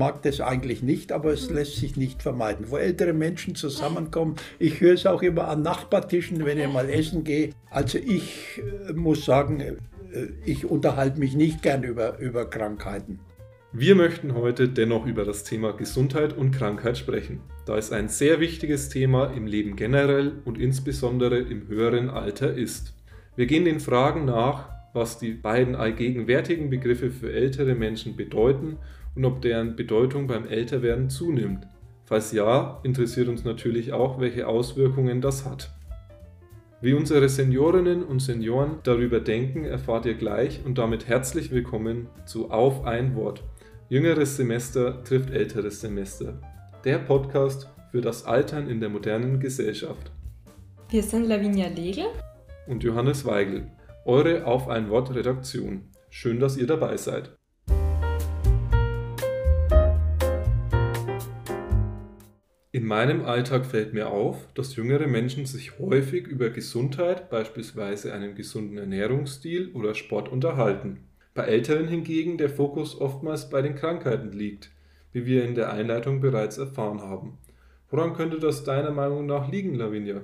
Mag das eigentlich nicht, aber es lässt sich nicht vermeiden. Wo ältere Menschen zusammenkommen, ich höre es auch immer an Nachbartischen, wenn ich mal essen gehe. Also ich äh, muss sagen, äh, ich unterhalte mich nicht gern über, über Krankheiten. Wir möchten heute dennoch über das Thema Gesundheit und Krankheit sprechen, da es ein sehr wichtiges Thema im Leben generell und insbesondere im höheren Alter ist. Wir gehen den Fragen nach, was die beiden allgegenwärtigen Begriffe für ältere Menschen bedeuten und ob deren Bedeutung beim Älterwerden zunimmt. Falls ja, interessiert uns natürlich auch, welche Auswirkungen das hat. Wie unsere Seniorinnen und Senioren darüber denken, erfahrt ihr gleich und damit herzlich willkommen zu Auf ein Wort Jüngeres Semester trifft älteres Semester. Der Podcast für das Altern in der modernen Gesellschaft. Wir sind Lavinia Legel und Johannes Weigel, eure Auf ein Wort Redaktion. Schön, dass ihr dabei seid. In meinem Alltag fällt mir auf, dass jüngere Menschen sich häufig über Gesundheit, beispielsweise einen gesunden Ernährungsstil oder Sport unterhalten. Bei Älteren hingegen der Fokus oftmals bei den Krankheiten liegt, wie wir in der Einleitung bereits erfahren haben. Woran könnte das deiner Meinung nach liegen, Lavinia?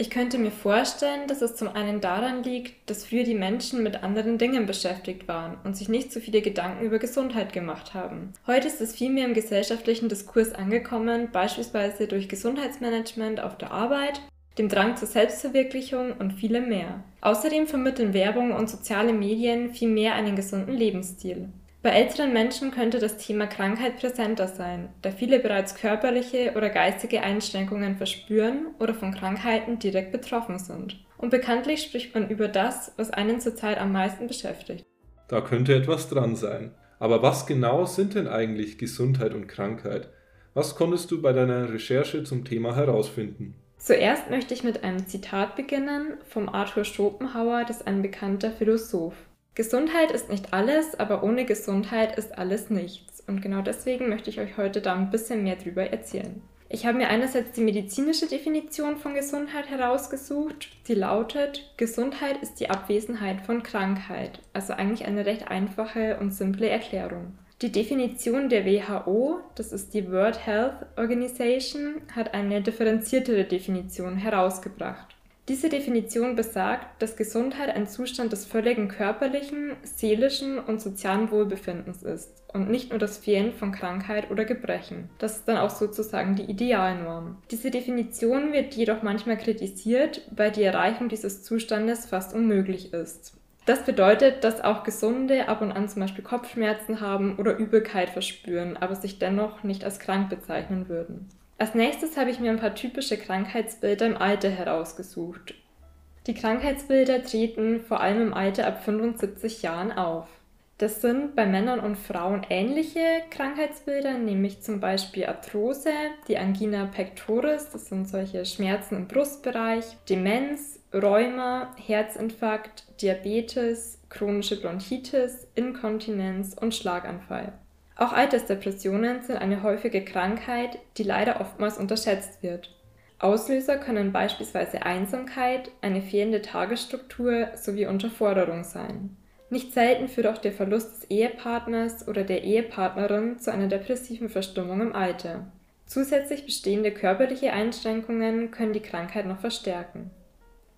Ich könnte mir vorstellen, dass es zum einen daran liegt, dass früher die Menschen mit anderen Dingen beschäftigt waren und sich nicht so viele Gedanken über Gesundheit gemacht haben. Heute ist es vielmehr im gesellschaftlichen Diskurs angekommen, beispielsweise durch Gesundheitsmanagement auf der Arbeit dem Drang zur Selbstverwirklichung und vielem mehr. Außerdem vermitteln Werbung und soziale Medien viel mehr einen gesunden Lebensstil. Bei älteren Menschen könnte das Thema Krankheit präsenter sein, da viele bereits körperliche oder geistige Einschränkungen verspüren oder von Krankheiten direkt betroffen sind. Und bekanntlich spricht man über das, was einen zurzeit am meisten beschäftigt. Da könnte etwas dran sein. Aber was genau sind denn eigentlich Gesundheit und Krankheit? Was konntest du bei deiner Recherche zum Thema herausfinden? Zuerst möchte ich mit einem Zitat beginnen vom Arthur Schopenhauer, das ist ein bekannter Philosoph. Gesundheit ist nicht alles, aber ohne Gesundheit ist alles nichts. Und genau deswegen möchte ich euch heute da ein bisschen mehr drüber erzählen. Ich habe mir einerseits die medizinische Definition von Gesundheit herausgesucht, die lautet, Gesundheit ist die Abwesenheit von Krankheit, also eigentlich eine recht einfache und simple Erklärung. Die Definition der WHO, das ist die World Health Organization, hat eine differenziertere Definition herausgebracht. Diese Definition besagt, dass Gesundheit ein Zustand des völligen körperlichen, seelischen und sozialen Wohlbefindens ist und nicht nur das Fehlen von Krankheit oder Gebrechen. Das ist dann auch sozusagen die Idealnorm. Diese Definition wird jedoch manchmal kritisiert, weil die Erreichung dieses Zustandes fast unmöglich ist. Das bedeutet, dass auch Gesunde ab und an zum Beispiel Kopfschmerzen haben oder Übelkeit verspüren, aber sich dennoch nicht als krank bezeichnen würden. Als nächstes habe ich mir ein paar typische Krankheitsbilder im Alter herausgesucht. Die Krankheitsbilder treten vor allem im Alter ab 75 Jahren auf. Das sind bei Männern und Frauen ähnliche Krankheitsbilder, nämlich zum Beispiel Arthrose, die Angina pectoris, das sind solche Schmerzen im Brustbereich, Demenz, Rheuma, Herzinfarkt, Diabetes, chronische Bronchitis, Inkontinenz und Schlaganfall. Auch Altersdepressionen sind eine häufige Krankheit, die leider oftmals unterschätzt wird. Auslöser können beispielsweise Einsamkeit, eine fehlende Tagesstruktur sowie Unterforderung sein. Nicht selten führt auch der Verlust des Ehepartners oder der Ehepartnerin zu einer depressiven Verstimmung im Alter. Zusätzlich bestehende körperliche Einschränkungen können die Krankheit noch verstärken.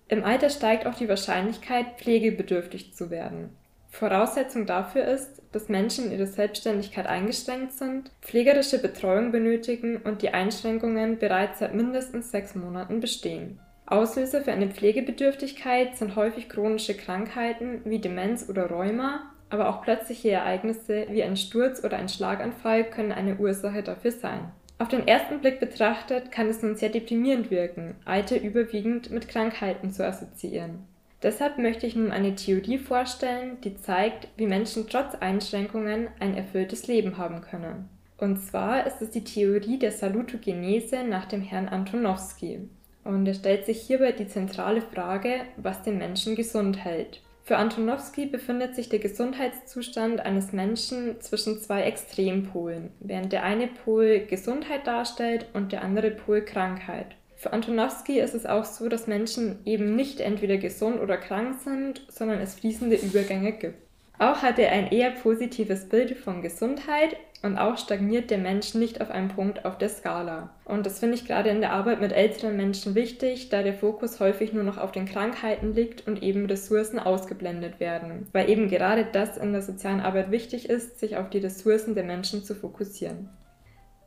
Im Alter steigt auch die Wahrscheinlichkeit, pflegebedürftig zu werden. Voraussetzung dafür ist, dass Menschen in ihrer Selbstständigkeit eingeschränkt sind, pflegerische Betreuung benötigen und die Einschränkungen bereits seit mindestens sechs Monaten bestehen. Auslöser für eine Pflegebedürftigkeit sind häufig chronische Krankheiten wie Demenz oder Rheuma, aber auch plötzliche Ereignisse wie ein Sturz oder ein Schlaganfall können eine Ursache dafür sein. Auf den ersten Blick betrachtet kann es nun sehr deprimierend wirken, Alter überwiegend mit Krankheiten zu assoziieren. Deshalb möchte ich nun eine Theorie vorstellen, die zeigt, wie Menschen trotz Einschränkungen ein erfülltes Leben haben können. Und zwar ist es die Theorie der Salutogenese nach dem Herrn Antonowski. Und er stellt sich hierbei die zentrale Frage, was den Menschen gesund hält. Für Antonowski befindet sich der Gesundheitszustand eines Menschen zwischen zwei Extrempolen, während der eine Pol Gesundheit darstellt und der andere Pol Krankheit. Für Antonowski ist es auch so, dass Menschen eben nicht entweder gesund oder krank sind, sondern es fließende Übergänge gibt. Auch hat er ein eher positives Bild von Gesundheit und auch stagniert der Mensch nicht auf einem Punkt auf der Skala. Und das finde ich gerade in der Arbeit mit älteren Menschen wichtig, da der Fokus häufig nur noch auf den Krankheiten liegt und eben Ressourcen ausgeblendet werden. Weil eben gerade das in der sozialen Arbeit wichtig ist, sich auf die Ressourcen der Menschen zu fokussieren.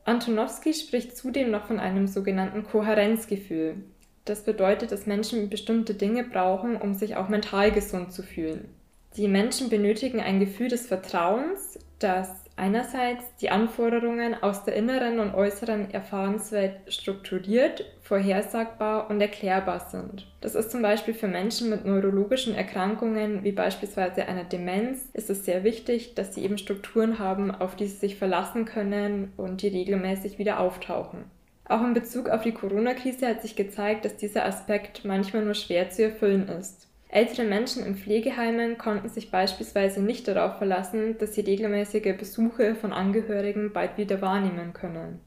Antonowski spricht zudem noch von einem sogenannten Kohärenzgefühl. Das bedeutet, dass Menschen bestimmte Dinge brauchen, um sich auch mental gesund zu fühlen. Die Menschen benötigen ein Gefühl des Vertrauens, das einerseits die Anforderungen aus der inneren und äußeren Erfahrenswelt strukturiert, vorhersagbar und erklärbar sind. Das ist zum Beispiel für Menschen mit neurologischen Erkrankungen wie beispielsweise einer Demenz ist es sehr wichtig, dass sie eben Strukturen haben, auf die sie sich verlassen können und die regelmäßig wieder auftauchen. Auch in Bezug auf die Corona-Krise hat sich gezeigt, dass dieser Aspekt manchmal nur schwer zu erfüllen ist. Ältere Menschen in Pflegeheimen konnten sich beispielsweise nicht darauf verlassen, dass sie regelmäßige Besuche von Angehörigen bald wieder wahrnehmen können.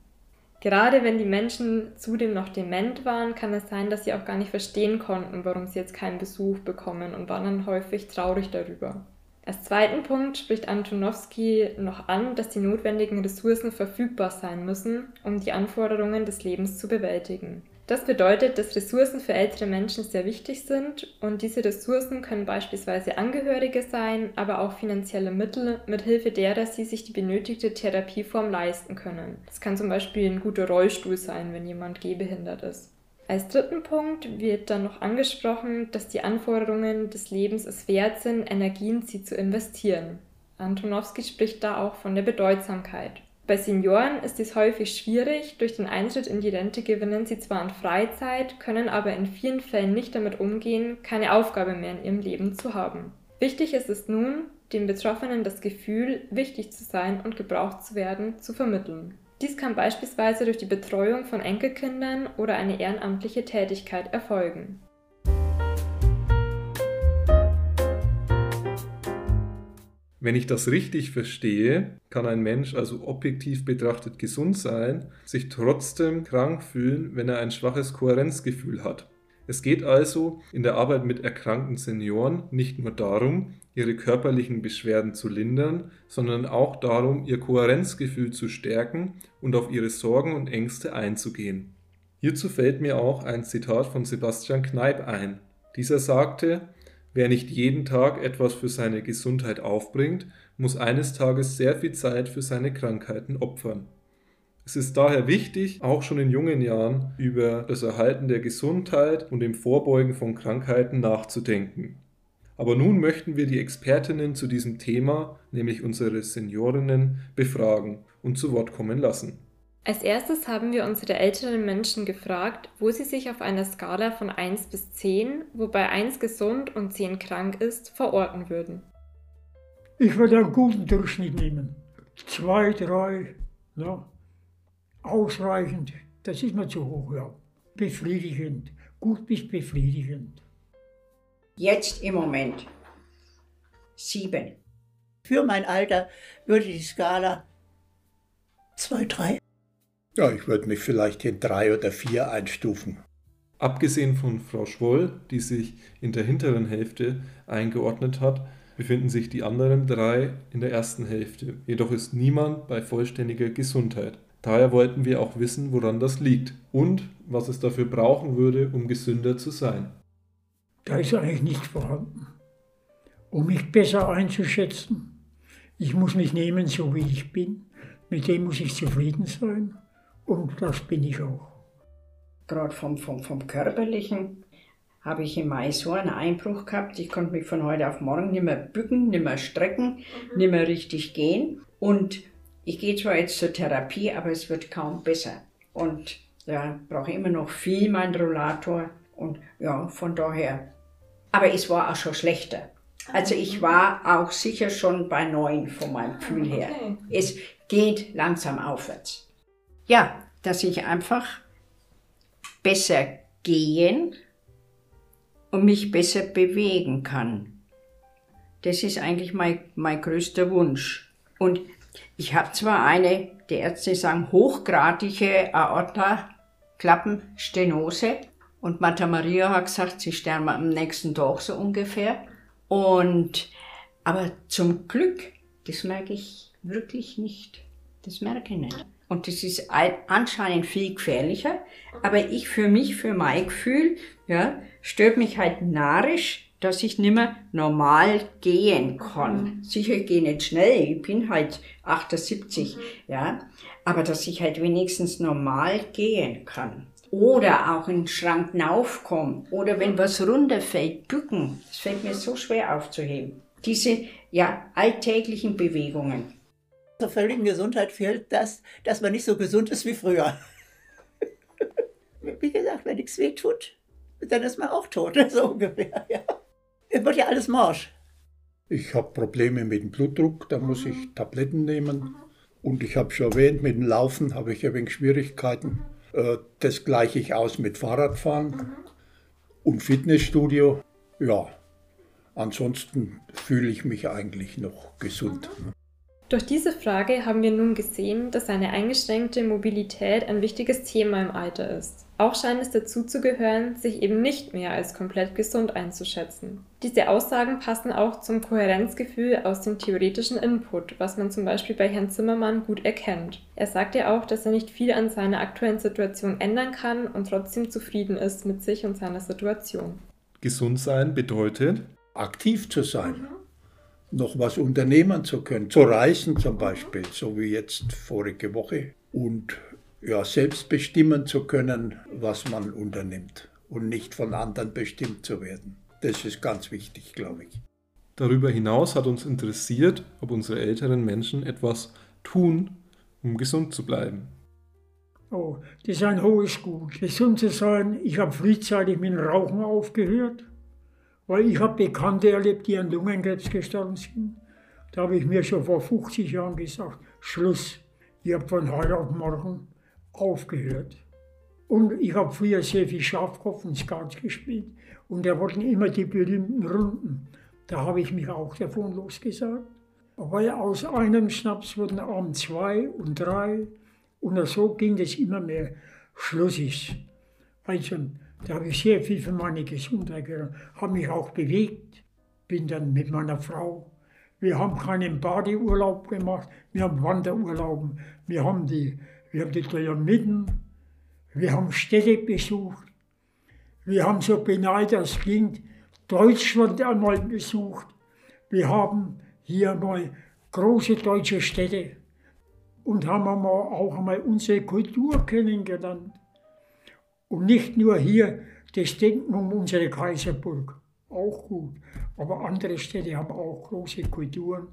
Gerade wenn die Menschen zudem noch dement waren, kann es sein, dass sie auch gar nicht verstehen konnten, warum sie jetzt keinen Besuch bekommen und waren dann häufig traurig darüber. Als zweiten Punkt spricht Antonowski noch an, dass die notwendigen Ressourcen verfügbar sein müssen, um die Anforderungen des Lebens zu bewältigen. Das bedeutet, dass Ressourcen für ältere Menschen sehr wichtig sind und diese Ressourcen können beispielsweise Angehörige sein, aber auch finanzielle Mittel, mithilfe derer sie sich die benötigte Therapieform leisten können. Das kann zum Beispiel ein guter Rollstuhl sein, wenn jemand gehbehindert ist. Als dritten Punkt wird dann noch angesprochen, dass die Anforderungen des Lebens es wert sind, Energien sie zu investieren. Antonowski spricht da auch von der Bedeutsamkeit. Bei Senioren ist dies häufig schwierig. Durch den Eintritt in die Rente gewinnen sie zwar an Freizeit, können aber in vielen Fällen nicht damit umgehen, keine Aufgabe mehr in ihrem Leben zu haben. Wichtig ist es nun, den Betroffenen das Gefühl, wichtig zu sein und gebraucht zu werden, zu vermitteln. Dies kann beispielsweise durch die Betreuung von Enkelkindern oder eine ehrenamtliche Tätigkeit erfolgen. Wenn ich das richtig verstehe, kann ein Mensch also objektiv betrachtet gesund sein, sich trotzdem krank fühlen, wenn er ein schwaches Kohärenzgefühl hat. Es geht also in der Arbeit mit erkrankten Senioren nicht nur darum, ihre körperlichen Beschwerden zu lindern, sondern auch darum, ihr Kohärenzgefühl zu stärken und auf ihre Sorgen und Ängste einzugehen. Hierzu fällt mir auch ein Zitat von Sebastian Kneip ein. Dieser sagte, Wer nicht jeden Tag etwas für seine Gesundheit aufbringt, muss eines Tages sehr viel Zeit für seine Krankheiten opfern. Es ist daher wichtig, auch schon in jungen Jahren über das Erhalten der Gesundheit und dem Vorbeugen von Krankheiten nachzudenken. Aber nun möchten wir die Expertinnen zu diesem Thema, nämlich unsere Seniorinnen, befragen und zu Wort kommen lassen. Als erstes haben wir unsere älteren Menschen gefragt, wo sie sich auf einer Skala von 1 bis 10, wobei 1 gesund und 10 krank ist, verorten würden. Ich würde einen guten Durchschnitt nehmen. 2, 3, ja. ausreichend. Das ist mir zu hoch, ja. Befriedigend, gut bis befriedigend. Jetzt im Moment 7. Für mein Alter würde die Skala 2, 3. Ja, ich würde mich vielleicht in drei oder vier einstufen. Abgesehen von Frau Schwoll, die sich in der hinteren Hälfte eingeordnet hat, befinden sich die anderen drei in der ersten Hälfte. Jedoch ist niemand bei vollständiger Gesundheit. Daher wollten wir auch wissen, woran das liegt und was es dafür brauchen würde, um gesünder zu sein. Da ist eigentlich nichts vorhanden. Um mich besser einzuschätzen, ich muss mich nehmen, so wie ich bin. Mit dem muss ich zufrieden sein. Und das bin ich auch. Gerade vom, vom, vom Körperlichen habe ich im Mai so einen Einbruch gehabt. Ich konnte mich von heute auf morgen nicht mehr bücken, nicht mehr strecken, mhm. nicht mehr richtig gehen. Und ich gehe zwar jetzt zur Therapie, aber es wird kaum besser. Und ja, brauche immer noch viel mein Rollator. Und ja, von daher. Aber es war auch schon schlechter. Also ich war auch sicher schon bei neun von meinem Gefühl her. Okay. Es geht langsam aufwärts. Ja, dass ich einfach besser gehen und mich besser bewegen kann. Das ist eigentlich mein, mein größter Wunsch. Und ich habe zwar eine, die Ärzte sagen, hochgradige Aorta-Klappenstenose. Und Martha Maria hat gesagt, sie sterben am nächsten Tag so ungefähr. Und Aber zum Glück, das merke ich wirklich nicht. Das merke ich nicht. Und das ist anscheinend viel gefährlicher. Aber ich für mich, für mein Gefühl, ja, stört mich halt narrisch, dass ich nicht mehr normal gehen kann. Mhm. Sicher, ich gehe nicht schnell, ich bin halt 78, mhm. ja. Aber dass ich halt wenigstens normal gehen kann. Oder auch in den Schrank raufkommen. Oder wenn was runterfällt, bücken. Das fällt mir so schwer aufzuheben. Diese, ja, alltäglichen Bewegungen. Zur völligen Gesundheit fehlt das, dass man nicht so gesund ist wie früher. wie gesagt, wenn nichts weh tut, dann ist man auch tot, so ungefähr, ja. Es wird ja alles Marsch. Ich habe Probleme mit dem Blutdruck, da muss ich Tabletten nehmen. Und ich habe schon erwähnt, mit dem Laufen habe ich ein wenig Schwierigkeiten. Äh, das gleiche ich aus mit Fahrradfahren und Fitnessstudio. Ja, ansonsten fühle ich mich eigentlich noch gesund. Durch diese Frage haben wir nun gesehen, dass eine eingeschränkte Mobilität ein wichtiges Thema im Alter ist. Auch scheint es dazu zu gehören, sich eben nicht mehr als komplett gesund einzuschätzen. Diese Aussagen passen auch zum Kohärenzgefühl aus dem theoretischen Input, was man zum Beispiel bei Herrn Zimmermann gut erkennt. Er sagt ja auch, dass er nicht viel an seiner aktuellen Situation ändern kann und trotzdem zufrieden ist mit sich und seiner Situation. Gesund sein bedeutet? Aktiv zu sein. Mhm noch was unternehmen zu können, zu reisen zum Beispiel, so wie jetzt vorige Woche, und ja, selbst bestimmen zu können, was man unternimmt und nicht von anderen bestimmt zu werden. Das ist ganz wichtig, glaube ich. Darüber hinaus hat uns interessiert, ob unsere älteren Menschen etwas tun, um gesund zu bleiben. Oh, das ist ein hohes Gut. Gesund zu sein, ich habe frühzeitig mit dem Rauchen aufgehört. Weil ich habe Bekannte erlebt, die an Lungenkrebs gestorben sind. Da habe ich mir schon vor 50 Jahren gesagt, Schluss. Ich habe von heute auf morgen aufgehört. Und ich habe früher sehr viel Schafkopf und Skat gespielt. Und da wurden immer die berühmten Runden. Da habe ich mich auch davon losgesagt. Weil aus einem Schnaps wurden abends zwei und drei. Und so ging das immer mehr. Schluss ist. Also da habe ich sehr viel für meine Gesundheit getan, habe mich auch bewegt, bin dann mit meiner Frau. Wir haben keinen Badeurlaub gemacht, wir haben Wanderurlaub, wir haben die, wir haben die Pyramiden, wir haben Städte besucht, wir haben so beneidet, das klingt, Deutschland einmal besucht. Wir haben hier mal große deutsche Städte und haben auch einmal unsere Kultur kennengelernt. Und nicht nur hier das Denken um unsere Kaiserburg, auch gut. Aber andere Städte haben auch große Kulturen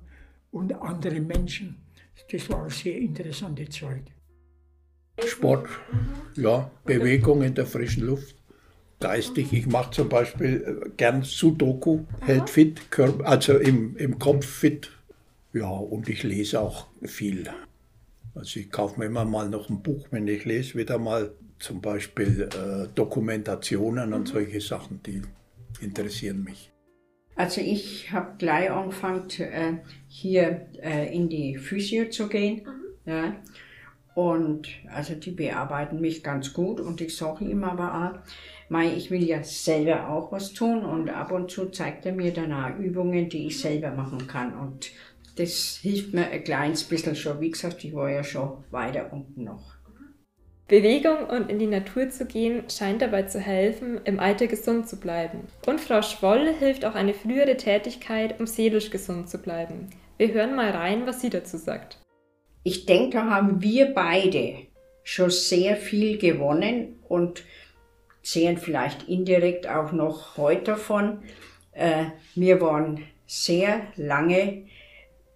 und andere Menschen. Das war eine sehr interessante Zeit. Sport, ja, Bewegung in der frischen Luft, geistig. Ich mache zum Beispiel äh, gern Sudoku, hält fit, also im, im Kopf fit. Ja, und ich lese auch viel. Also ich kaufe mir immer mal noch ein Buch, wenn ich lese, wieder mal zum Beispiel äh, Dokumentationen und solche Sachen, die interessieren mich. Also ich habe gleich angefangen, äh, hier äh, in die Physio zu gehen. Mhm. Ja. Und also die bearbeiten mich ganz gut und ich sage ihm aber auch, mei, ich will ja selber auch was tun und ab und zu zeigt er mir dann auch Übungen, die ich selber machen kann. Und das hilft mir ein kleines bisschen schon. Wie gesagt, ich war ja schon weiter unten noch. Bewegung und in die Natur zu gehen scheint dabei zu helfen, im Alter gesund zu bleiben. Und Frau Schwoll hilft auch eine frühere Tätigkeit, um seelisch gesund zu bleiben. Wir hören mal rein, was sie dazu sagt. Ich denke, da haben wir beide schon sehr viel gewonnen und sehen vielleicht indirekt auch noch heute davon. Äh, wir waren sehr lange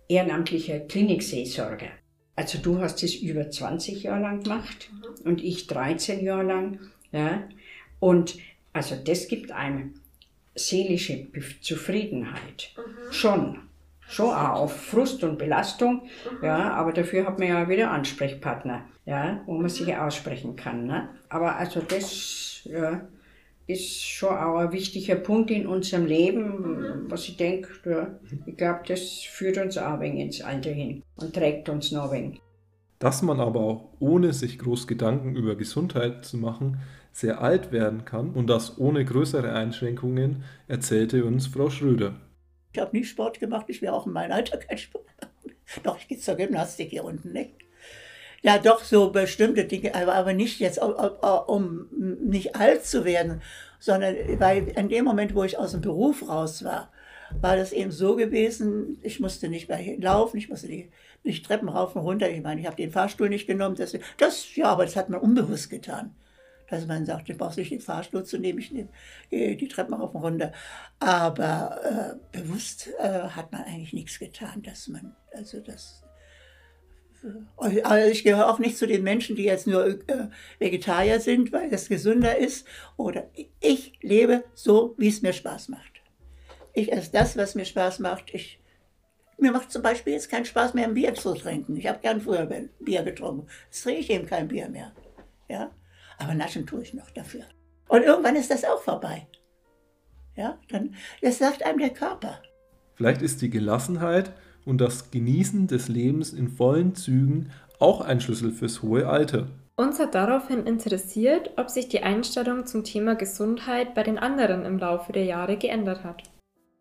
ehrenamtliche Klinikseelsorger. Also du hast es über 20 Jahre lang gemacht mhm. und ich 13 Jahre lang. Ja. Und also das gibt einem seelische Zufriedenheit. Mhm. Schon. Schon auch auf Frust und Belastung. Mhm. Ja, aber dafür hat man ja wieder Ansprechpartner, ja, wo man sich aussprechen kann. Ne? Aber also das ja, ist schon auch ein wichtiger Punkt in unserem Leben, was ich denke, ja, ich glaube, das führt uns auch ein wenig ins Alter hin und trägt uns noch ein wenig. Dass man aber auch ohne sich groß Gedanken über Gesundheit zu machen, sehr alt werden kann und das ohne größere Einschränkungen, erzählte uns Frau Schröder. Ich habe nie Sport gemacht, ich will auch in meinem Alter keinen Sport machen. Doch, ich gehe zur Gymnastik hier unten, nicht? Ja, doch, so bestimmte Dinge, aber, aber nicht jetzt, um, um nicht alt zu werden, sondern weil in dem Moment, wo ich aus dem Beruf raus war, war das eben so gewesen, ich musste nicht mehr laufen, ich musste nicht, Treppen rauf und runter. Ich meine, ich habe den Fahrstuhl nicht genommen. Das, das, ja, aber das hat man unbewusst getan. Dass man sagt, du brauchst nicht den Fahrstuhl zu nehmen, ich nehme die Treppen rauf und runter. Aber äh, bewusst äh, hat man eigentlich nichts getan, dass man, also das, also ich gehöre auch nicht zu den Menschen, die jetzt nur äh, Vegetarier sind, weil es gesünder ist. Oder ich lebe so, wie es mir Spaß macht. Ich esse das, was mir Spaß macht. Ich, mir macht zum Beispiel jetzt keinen Spaß mehr, ein Bier zu trinken. Ich habe gern früher Bier getrunken. Jetzt trinke ich eben kein Bier mehr. Ja? Aber naschen tue ich noch dafür. Und irgendwann ist das auch vorbei. Ja, dann, das sagt einem der Körper. Vielleicht ist die Gelassenheit und das Genießen des Lebens in vollen Zügen auch ein Schlüssel fürs hohe Alter. Uns hat daraufhin interessiert, ob sich die Einstellung zum Thema Gesundheit bei den anderen im Laufe der Jahre geändert hat.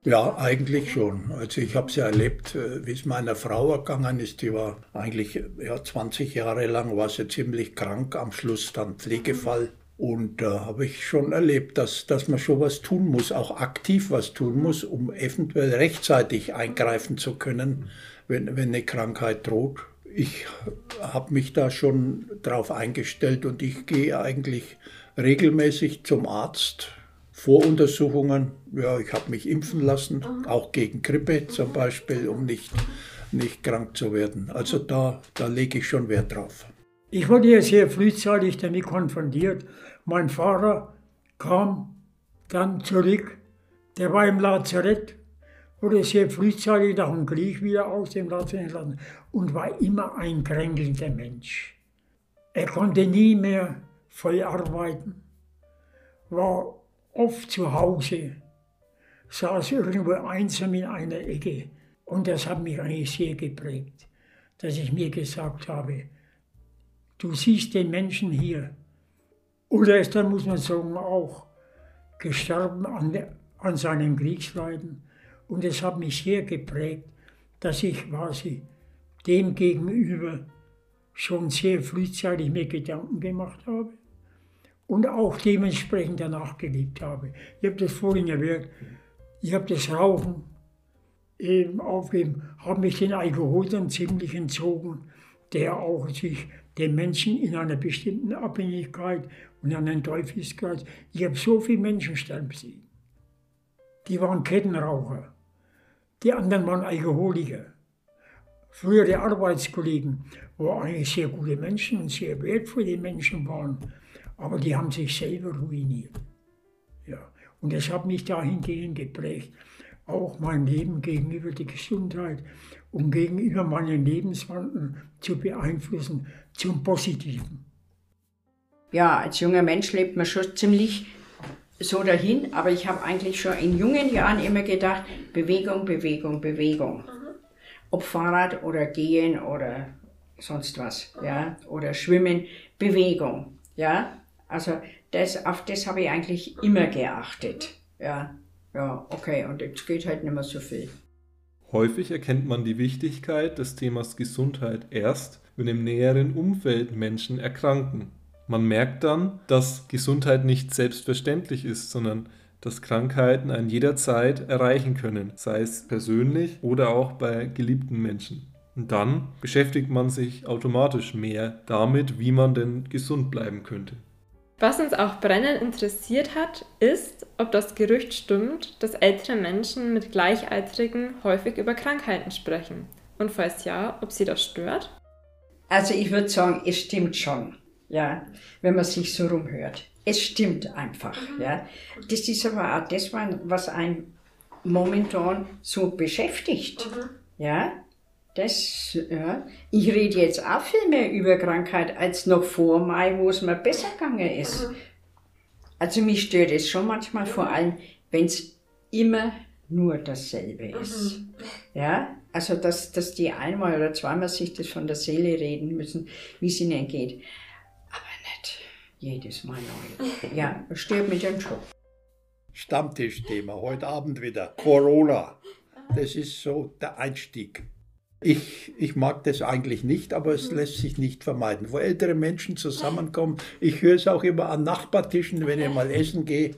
Ja, eigentlich schon. Also ich habe es ja erlebt, äh, wie es meiner Frau ergangen ist. Die war eigentlich ja, 20 Jahre lang, war sie ziemlich krank, am Schluss dann Pflegefall. Und da habe ich schon erlebt, dass, dass man schon was tun muss, auch aktiv was tun muss, um eventuell rechtzeitig eingreifen zu können, wenn, wenn eine Krankheit droht. Ich habe mich da schon drauf eingestellt und ich gehe eigentlich regelmäßig zum Arzt. Voruntersuchungen, ja, ich habe mich impfen lassen, auch gegen Grippe zum Beispiel, um nicht, nicht krank zu werden. Also da, da lege ich schon Wert drauf. Ich wurde ja sehr frühzeitig damit konfrontiert. Mein Vater kam dann zurück, der war im Lazarett, wurde sehr frühzeitig nach dem Krieg wieder aus dem Lazarett entlassen und war immer ein kränkelnder Mensch. Er konnte nie mehr voll arbeiten, war oft zu Hause, saß irgendwo einsam in einer Ecke. Und das hat mich eigentlich sehr geprägt, dass ich mir gesagt habe, Du siehst den Menschen hier. Oder er ist dann, muss man sagen, auch gestorben an, an seinem Kriegsleiden. Und es hat mich sehr geprägt, dass ich quasi dem gegenüber schon sehr frühzeitig mir Gedanken gemacht habe und auch dementsprechend danach gelebt habe. Ich habe das vorhin erwähnt, ich habe das Rauchen eben aufgegeben, habe mich den Alkohol dann ziemlich entzogen, der auch sich den Menschen in einer bestimmten Abhängigkeit und einen Teufelskreis. Ich habe so viele Menschen sterben sehen. Die waren Kettenraucher. Die anderen waren Alkoholiker. Frühere Arbeitskollegen, wo eigentlich sehr gute Menschen und sehr wertvolle Menschen waren, aber die haben sich selber ruiniert. Ja. Und das hat mich dahingehend geprägt, auch mein Leben gegenüber der Gesundheit um gegenüber meinen Lebenswandel zu beeinflussen zum Positiven. Ja, als junger Mensch lebt man schon ziemlich so dahin, aber ich habe eigentlich schon in jungen Jahren immer gedacht, Bewegung, Bewegung, Bewegung. Ob Fahrrad oder Gehen oder sonst was, ja, oder Schwimmen, Bewegung, ja. Also das, auf das habe ich eigentlich immer geachtet, ja. Ja, okay, und jetzt geht halt nicht mehr so viel. Häufig erkennt man die Wichtigkeit des Themas Gesundheit erst, wenn im näheren Umfeld Menschen erkranken. Man merkt dann, dass Gesundheit nicht selbstverständlich ist, sondern dass Krankheiten einen jederzeit erreichen können, sei es persönlich oder auch bei geliebten Menschen. Und dann beschäftigt man sich automatisch mehr damit, wie man denn gesund bleiben könnte. Was uns auch brennend interessiert hat, ist, ob das Gerücht stimmt, dass ältere Menschen mit Gleichaltrigen häufig über Krankheiten sprechen. Und falls ja, ob sie das stört? Also ich würde sagen, es stimmt schon, ja, wenn man sich so rumhört. Es stimmt einfach, mhm. ja. Das ist aber auch das, was einen momentan so beschäftigt, mhm. ja. Das, ja. Ich rede jetzt auch viel mehr über Krankheit als noch vor Mai, wo es mir besser gegangen ist. Mhm. Also mich stört es schon manchmal vor allem, wenn es immer nur dasselbe ist. Mhm. Ja, also dass, dass die einmal oder zweimal sich das von der Seele reden müssen, wie es ihnen geht. Aber nicht jedes Mal neu. Ja, stört mich dann schon. Stammtischthema, heute Abend wieder. Corona. Das ist so der Einstieg. Ich, ich mag das eigentlich nicht, aber es lässt sich nicht vermeiden. Wo ältere Menschen zusammenkommen, ich höre es auch immer an Nachbartischen, wenn ich mal essen gehe.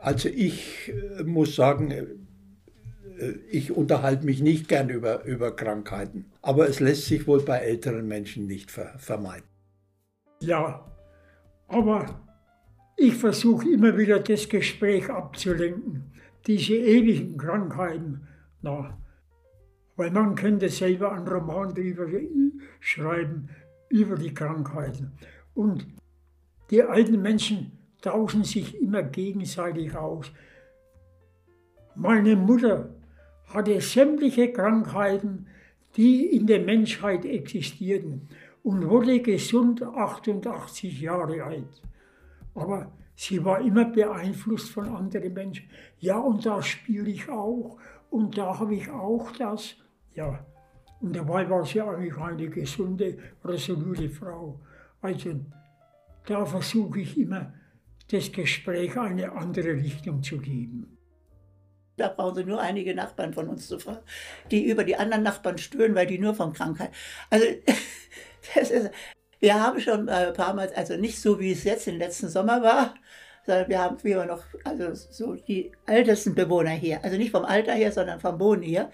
Also ich äh, muss sagen, äh, ich unterhalte mich nicht gern über, über Krankheiten, aber es lässt sich wohl bei älteren Menschen nicht ver vermeiden. Ja, aber ich versuche immer wieder das Gespräch abzulenken. Diese ewigen Krankheiten. Na, weil man könnte selber einen Roman darüber schreiben, über die Krankheiten. Und die alten Menschen tauschen sich immer gegenseitig aus. Meine Mutter hatte sämtliche Krankheiten, die in der Menschheit existierten und wurde gesund 88 Jahre alt. Aber sie war immer beeinflusst von anderen Menschen. Ja, und da spiele ich auch und da habe ich auch das. Ja, und dabei war sie eigentlich eine gesunde, resolute Frau. Also da versuche ich immer, das Gespräch eine andere Richtung zu geben. Da brauchen Sie nur einige Nachbarn von uns zu fragen, die über die anderen Nachbarn stören, weil die nur von Krankheit. Also, ist, wir haben schon ein paar Mal, also nicht so wie es jetzt im letzten Sommer war, sondern wir haben früher noch, also so die ältesten Bewohner hier, also nicht vom Alter her, sondern vom Boden hier,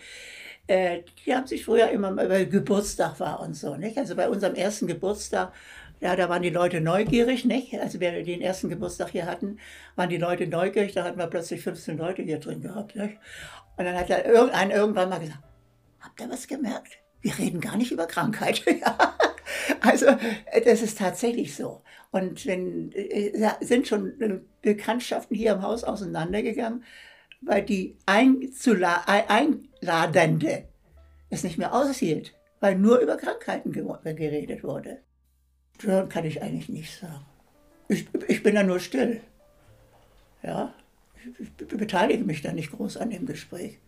äh, die haben sich früher immer, weil Geburtstag war und so, nicht? Also bei unserem ersten Geburtstag, ja, da waren die Leute neugierig, nicht? Also wir den ersten Geburtstag hier hatten, waren die Leute neugierig, da hatten wir plötzlich 15 Leute hier drin gehabt, nicht? Und dann hat er irgendein irgendwann mal gesagt, habt ihr was gemerkt? Wir reden gar nicht über Krankheit. also das ist tatsächlich so. Und wenn, äh, sind schon äh, Bekanntschaften hier im Haus auseinandergegangen, weil die Einladende es nicht mehr aushielt, weil nur über Krankheiten geredet wurde. Hören kann ich eigentlich nicht sagen. Ich, ich bin da nur still. Ja, ich, ich beteilige mich da nicht groß an dem Gespräch.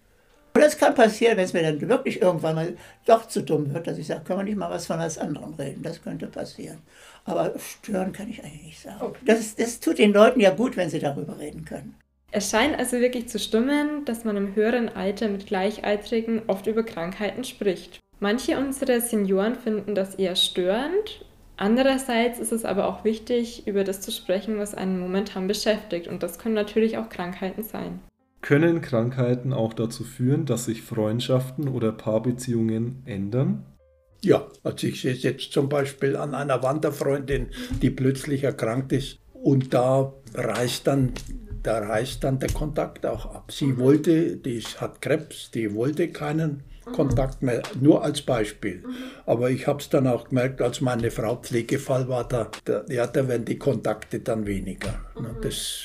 Und das kann passieren, wenn es mir dann wirklich irgendwann mal doch zu dumm wird, dass ich sage, können wir nicht mal was von was anderem reden. Das könnte passieren. Aber stören kann ich eigentlich nicht sagen. Das, das tut den Leuten ja gut, wenn sie darüber reden können. Es scheint also wirklich zu stimmen, dass man im höheren Alter mit Gleichaltrigen oft über Krankheiten spricht. Manche unserer Senioren finden das eher störend. Andererseits ist es aber auch wichtig, über das zu sprechen, was einen momentan beschäftigt. Und das können natürlich auch Krankheiten sein. Können Krankheiten auch dazu führen, dass sich Freundschaften oder Paarbeziehungen ändern? Ja, also ich sehe es jetzt zum Beispiel an einer Wanderfreundin, die plötzlich erkrankt ist und da reißt dann da reißt dann der Kontakt auch ab. Sie mhm. wollte, die hat Krebs, die wollte keinen mhm. Kontakt mehr, nur als Beispiel. Mhm. Aber ich habe es dann auch gemerkt, als meine Frau Pflegefall war, da, da, ja, da werden die Kontakte dann weniger. Ne? Das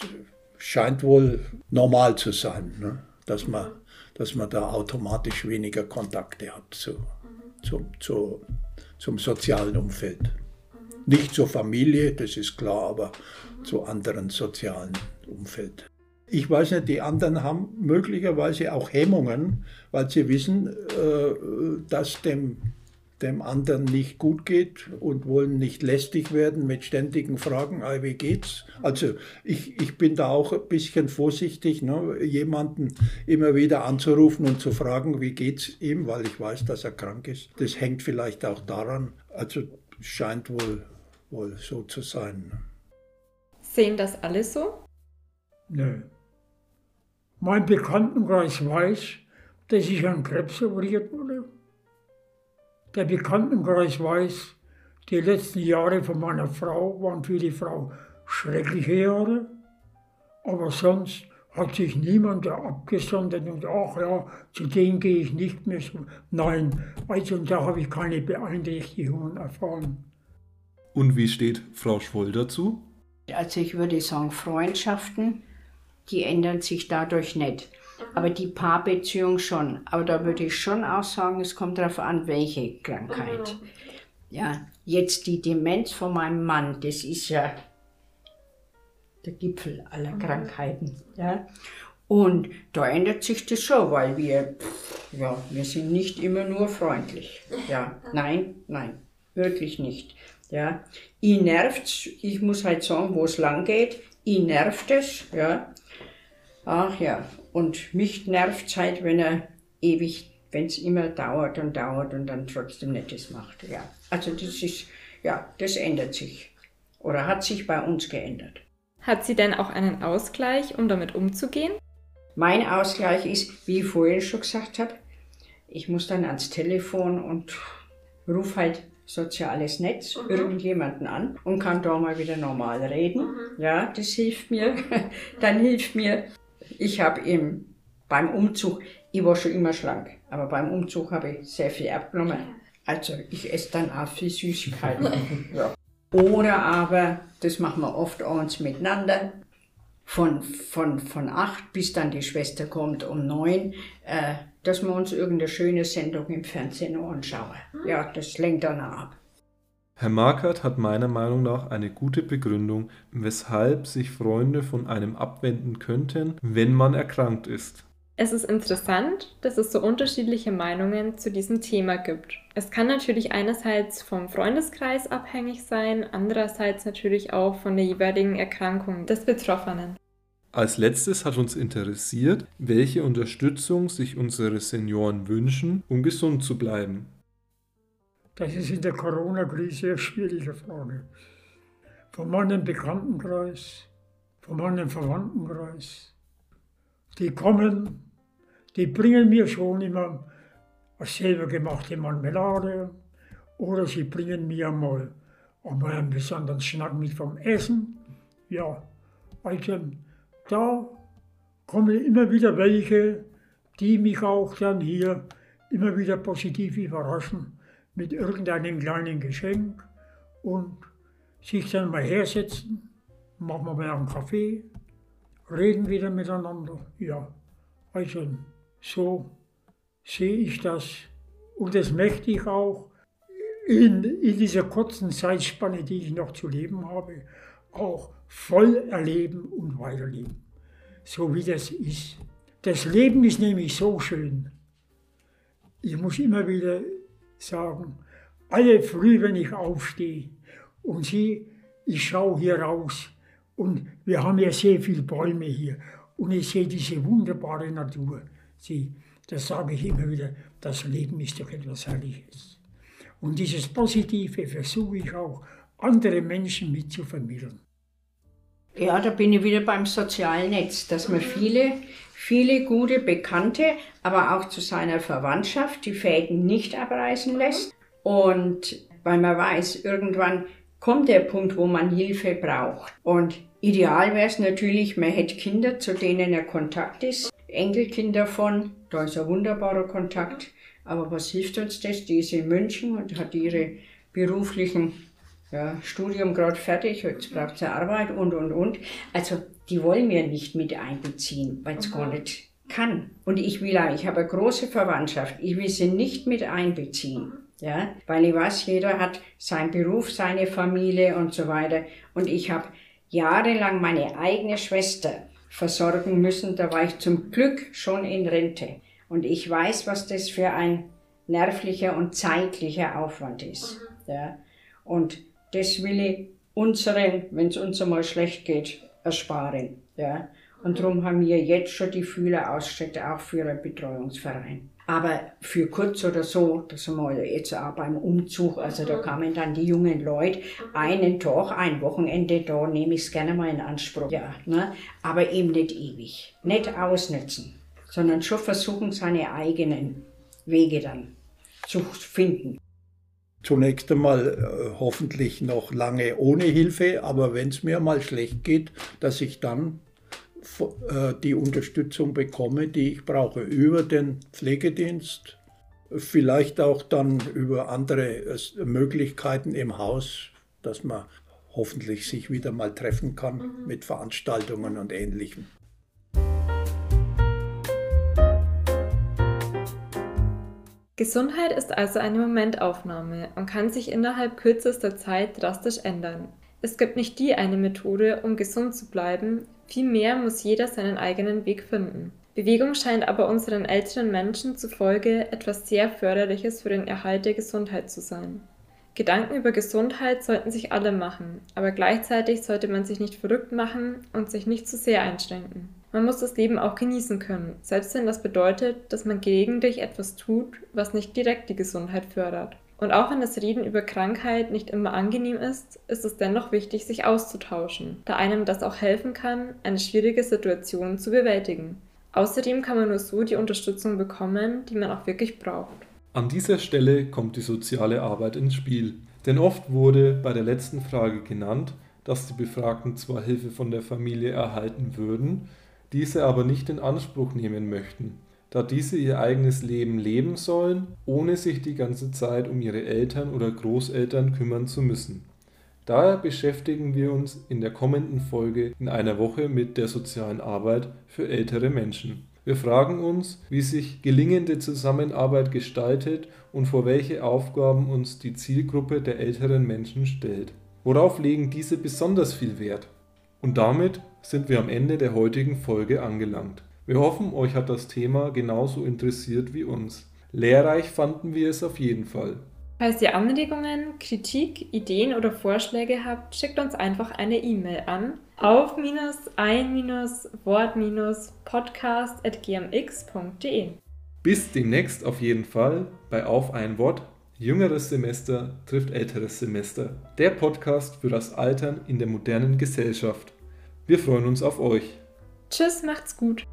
scheint wohl normal zu sein, ne? dass, man, dass man da automatisch weniger Kontakte hat zu, zu, zu, zum sozialen Umfeld. Nicht zur Familie, das ist klar, aber zu anderen sozialen Umfeld. Ich weiß nicht, die anderen haben möglicherweise auch Hemmungen, weil sie wissen, äh, dass dem, dem anderen nicht gut geht und wollen nicht lästig werden mit ständigen Fragen, wie geht's? Also ich, ich bin da auch ein bisschen vorsichtig, ne, jemanden immer wieder anzurufen und zu fragen, wie geht's ihm, weil ich weiß, dass er krank ist. Das hängt vielleicht auch daran, also scheint wohl, wohl so zu sein. Sehen das alle so? Nö. Mein Bekanntenkreis weiß, dass ich an Krebs operiert wurde. Der Bekanntenkreis weiß, die letzten Jahre von meiner Frau waren für die Frau schreckliche Jahre. Aber sonst hat sich niemand abgesondert und ach ja, zu denen gehe ich nicht mehr so. Nein, also da habe ich keine Beeinträchtigungen erfahren. Und wie steht Frau Schwoll dazu? Also ich würde sagen, Freundschaften die ändern sich dadurch nicht. Mhm. Aber die Paarbeziehung schon. Aber da würde ich schon auch sagen, es kommt darauf an, welche Krankheit. Mhm. Ja, jetzt die Demenz von meinem Mann, das ist ja der Gipfel aller mhm. Krankheiten. Ja. Und da ändert sich das schon, weil wir, ja, wir sind nicht immer nur freundlich. Ja, nein, nein, wirklich nicht. Ja, ihn nervt ich muss halt sagen, wo es lang geht, ihn nervt es, ja, Ach ja, Und mich nervt es halt, wenn er ewig, wenn es immer dauert und dauert und dann trotzdem nicht das macht. Ja. Also das ist, ja, das ändert sich. Oder hat sich bei uns geändert. Hat sie denn auch einen Ausgleich, um damit umzugehen? Mein Ausgleich ist, wie ich vorhin schon gesagt habe, ich muss dann ans Telefon und rufe halt soziales Netz, mhm. irgendjemanden an und kann da mal wieder normal reden. Mhm. Ja, das hilft mir. dann hilft mir, ich habe im beim Umzug, ich war schon immer schlank, aber beim Umzug habe ich sehr viel abgenommen. Also ich esse dann auch viel Süßigkeiten. ja. Oder aber, das machen wir oft abends miteinander, von, von, von acht bis dann die Schwester kommt um neun, äh, dass wir uns irgendeine schöne Sendung im Fernsehen anschauen. Ja, das lenkt dann ab. Herr Markert hat meiner Meinung nach eine gute Begründung, weshalb sich Freunde von einem abwenden könnten, wenn man erkrankt ist. Es ist interessant, dass es so unterschiedliche Meinungen zu diesem Thema gibt. Es kann natürlich einerseits vom Freundeskreis abhängig sein, andererseits natürlich auch von der jeweiligen Erkrankung des Betroffenen. Als letztes hat uns interessiert, welche Unterstützung sich unsere Senioren wünschen, um gesund zu bleiben. Das ist in der Corona-Krise eine schwierige Frage. Von meinem Bekanntenkreis, von meinem Verwandtenkreis, die kommen, die bringen mir schon immer eine selber gemachte Marmelade oder sie bringen mir mal einmal einen besonderen Schnack mit vom Essen. Ja, also da kommen immer wieder welche, die mich auch dann hier immer wieder positiv überraschen mit irgendeinem kleinen Geschenk und sich dann mal hersetzen, machen wir mal einen Kaffee reden wieder miteinander. Ja, also so sehe ich das. Und das möchte ich auch in, in dieser kurzen Zeitspanne, die ich noch zu leben habe, auch voll erleben und weiterleben. So wie das ist. Das Leben ist nämlich so schön. Ich muss immer wieder sagen, alle früh, wenn ich aufstehe und sie, ich schaue hier raus, und wir haben ja sehr viele Bäume hier. Und ich sehe diese wunderbare Natur. Sie, das sage ich immer wieder, das Leben ist doch etwas Herrliches. Und dieses Positive versuche ich auch, andere Menschen mitzuvermitteln. Ja, da bin ich wieder beim sozialen Netz, dass man viele, viele gute Bekannte, aber auch zu seiner Verwandtschaft die Fäden nicht abreißen lässt. Und weil man weiß, irgendwann kommt der Punkt, wo man Hilfe braucht. Und ideal wäre es natürlich, man hätte Kinder, zu denen er Kontakt ist, Enkelkinder von, da ist ein wunderbarer Kontakt. Aber was hilft uns das? Die ist in München und hat ihre beruflichen ja, Studium gerade fertig, jetzt braucht sie Arbeit und und und. Also die wollen wir nicht mit einbeziehen, weil es gar nicht kann. Und ich will auch, ich habe eine große Verwandtschaft, ich will sie nicht mit einbeziehen. Ja, weil ich weiß, jeder hat seinen Beruf, seine Familie und so weiter. Und ich habe jahrelang meine eigene Schwester versorgen müssen. Da war ich zum Glück schon in Rente. Und ich weiß, was das für ein nervlicher und zeitlicher Aufwand ist. Mhm. Ja. Und das will ich unseren, wenn es uns einmal schlecht geht, ersparen. Ja. Und darum haben wir jetzt schon die Fühler ausgestreckt, auch für einen Betreuungsverein. Aber für kurz oder so, das haben wir jetzt auch beim Umzug, also da mhm. kamen dann die jungen Leute, einen Tag, ein Wochenende, da nehme ich es gerne mal in Anspruch. Ja, ne? Aber eben nicht ewig. Nicht ausnutzen, sondern schon versuchen, seine eigenen Wege dann zu finden. Zunächst einmal äh, hoffentlich noch lange ohne Hilfe, aber wenn es mir mal schlecht geht, dass ich dann äh, die Unterstützung bekomme, die ich brauche, über den Pflegedienst, vielleicht auch dann über andere äh, Möglichkeiten im Haus, dass man hoffentlich sich wieder mal treffen kann mhm. mit Veranstaltungen und Ähnlichem. Gesundheit ist also eine Momentaufnahme und kann sich innerhalb kürzester Zeit drastisch ändern. Es gibt nicht die eine Methode, um gesund zu bleiben, Vielmehr muss jeder seinen eigenen Weg finden. Bewegung scheint aber unseren älteren Menschen zufolge etwas sehr Förderliches für den Erhalt der Gesundheit zu sein. Gedanken über Gesundheit sollten sich alle machen, aber gleichzeitig sollte man sich nicht verrückt machen und sich nicht zu sehr einschränken. Man muss das Leben auch genießen können, selbst wenn das bedeutet, dass man gelegentlich etwas tut, was nicht direkt die Gesundheit fördert. Und auch wenn das Reden über Krankheit nicht immer angenehm ist, ist es dennoch wichtig, sich auszutauschen, da einem das auch helfen kann, eine schwierige Situation zu bewältigen. Außerdem kann man nur so die Unterstützung bekommen, die man auch wirklich braucht. An dieser Stelle kommt die soziale Arbeit ins Spiel. Denn oft wurde bei der letzten Frage genannt, dass die Befragten zwar Hilfe von der Familie erhalten würden, diese aber nicht in Anspruch nehmen möchten, da diese ihr eigenes Leben leben sollen, ohne sich die ganze Zeit um ihre Eltern oder Großeltern kümmern zu müssen. Daher beschäftigen wir uns in der kommenden Folge in einer Woche mit der sozialen Arbeit für ältere Menschen. Wir fragen uns, wie sich gelingende Zusammenarbeit gestaltet und vor welche Aufgaben uns die Zielgruppe der älteren Menschen stellt. Worauf legen diese besonders viel Wert? Und damit sind wir am Ende der heutigen Folge angelangt. Wir hoffen, euch hat das Thema genauso interessiert wie uns. Lehrreich fanden wir es auf jeden Fall. Falls ihr Anregungen, Kritik, Ideen oder Vorschläge habt, schickt uns einfach eine E-Mail an auf ein-wort-podcast.gmx.de. Bis demnächst auf jeden Fall bei Auf ein Wort. Jüngeres Semester trifft älteres Semester. Der Podcast für das Altern in der modernen Gesellschaft. Wir freuen uns auf euch. Tschüss, macht's gut.